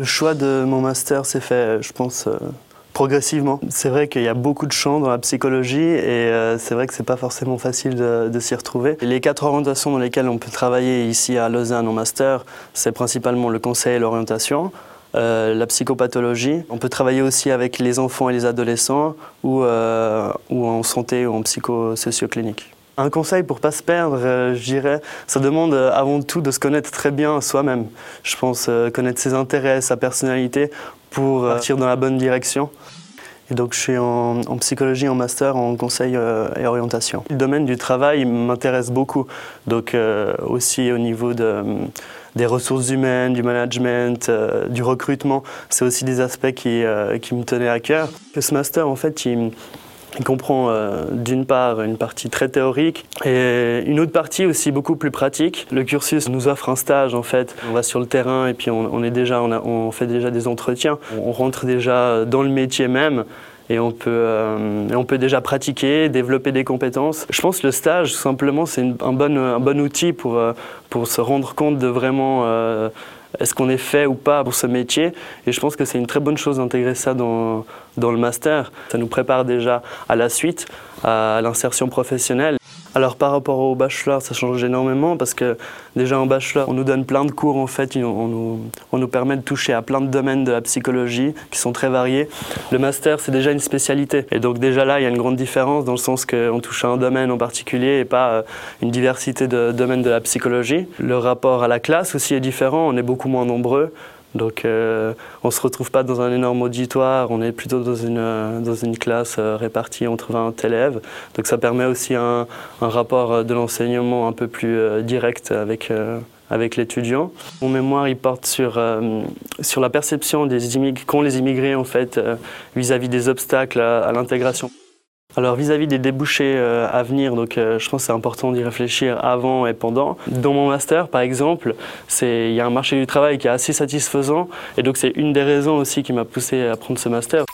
Le choix de mon master s'est fait, je pense, euh, progressivement. C'est vrai qu'il y a beaucoup de champs dans la psychologie et euh, c'est vrai que c'est pas forcément facile de, s'y retrouver. Les quatre orientations dans lesquelles on peut travailler ici à Lausanne en master, c'est principalement le conseil et l'orientation. Euh, la psychopathologie. On peut travailler aussi avec les enfants et les adolescents ou, ou en santé ou en psychosocioclinique. Un conseil pour pas se perdre, euh, je dirais, ça demande euh, avant tout de se connaître très bien soi-même. Je pense euh, connaître ses intérêts, sa personnalité pour partir dans la bonne direction. Et donc je suis en, psychologie en master en conseil et orientation. Le domaine du travail m'intéresse beaucoup, donc aussi au niveau de, des ressources humaines, du management, du recrutement, c'est aussi des aspects qui, qui me tenaient à cœur. Ce master en fait, il, il comprend euh, d'une part une partie très théorique et une autre partie aussi beaucoup plus pratique. Le cursus nous offre un stage en fait. On va sur le terrain et puis on, est déjà, on, fait déjà des entretiens. On rentre déjà dans le métier même et on peut, euh, on peut déjà pratiquer, développer des compétences. Je pense que le stage, simplement, c'est un bon, un bon outil pour, euh, pour se rendre compte de vraiment est-ce qu'on est fait ou pas pour ce métier Et je pense que c'est une très bonne chose d'intégrer ça dans, dans le master. Ça nous prépare déjà à la suite, à l'insertion professionnelle. Alors par rapport au bachelor, ça change énormément parce que déjà en bachelor, on nous donne plein de cours en fait, on nous, permet de toucher à plein de domaines de la psychologie qui sont très variés. Le master, c'est déjà une spécialité. Et donc déjà là, il y a une grande différence dans le sens qu'on touche à un domaine en particulier et pas euh, une diversité de domaines de la psychologie. Le rapport à la classe aussi est différent, on est beaucoup moins nombreux. Donc euh, on ne se retrouve pas dans un énorme auditoire, on est plutôt dans une, euh, dans une classe euh, répartie entre 20 élèves. Donc ça permet aussi un, un rapport de l'enseignement un peu plus direct avec, avec l'étudiant. Mon mémoire il porte sur, sur la perception des qu'ont les immigrés en fait vis-à-vis des obstacles à l'intégration. Alors vis-à-vis des débouchés euh, à venir, donc euh, je pense c'est important d'y réfléchir avant et pendant. Dans mon master, par exemple, il y a un marché du travail qui est assez satisfaisant et donc c'est une des raisons aussi qui m'a poussé à prendre ce master.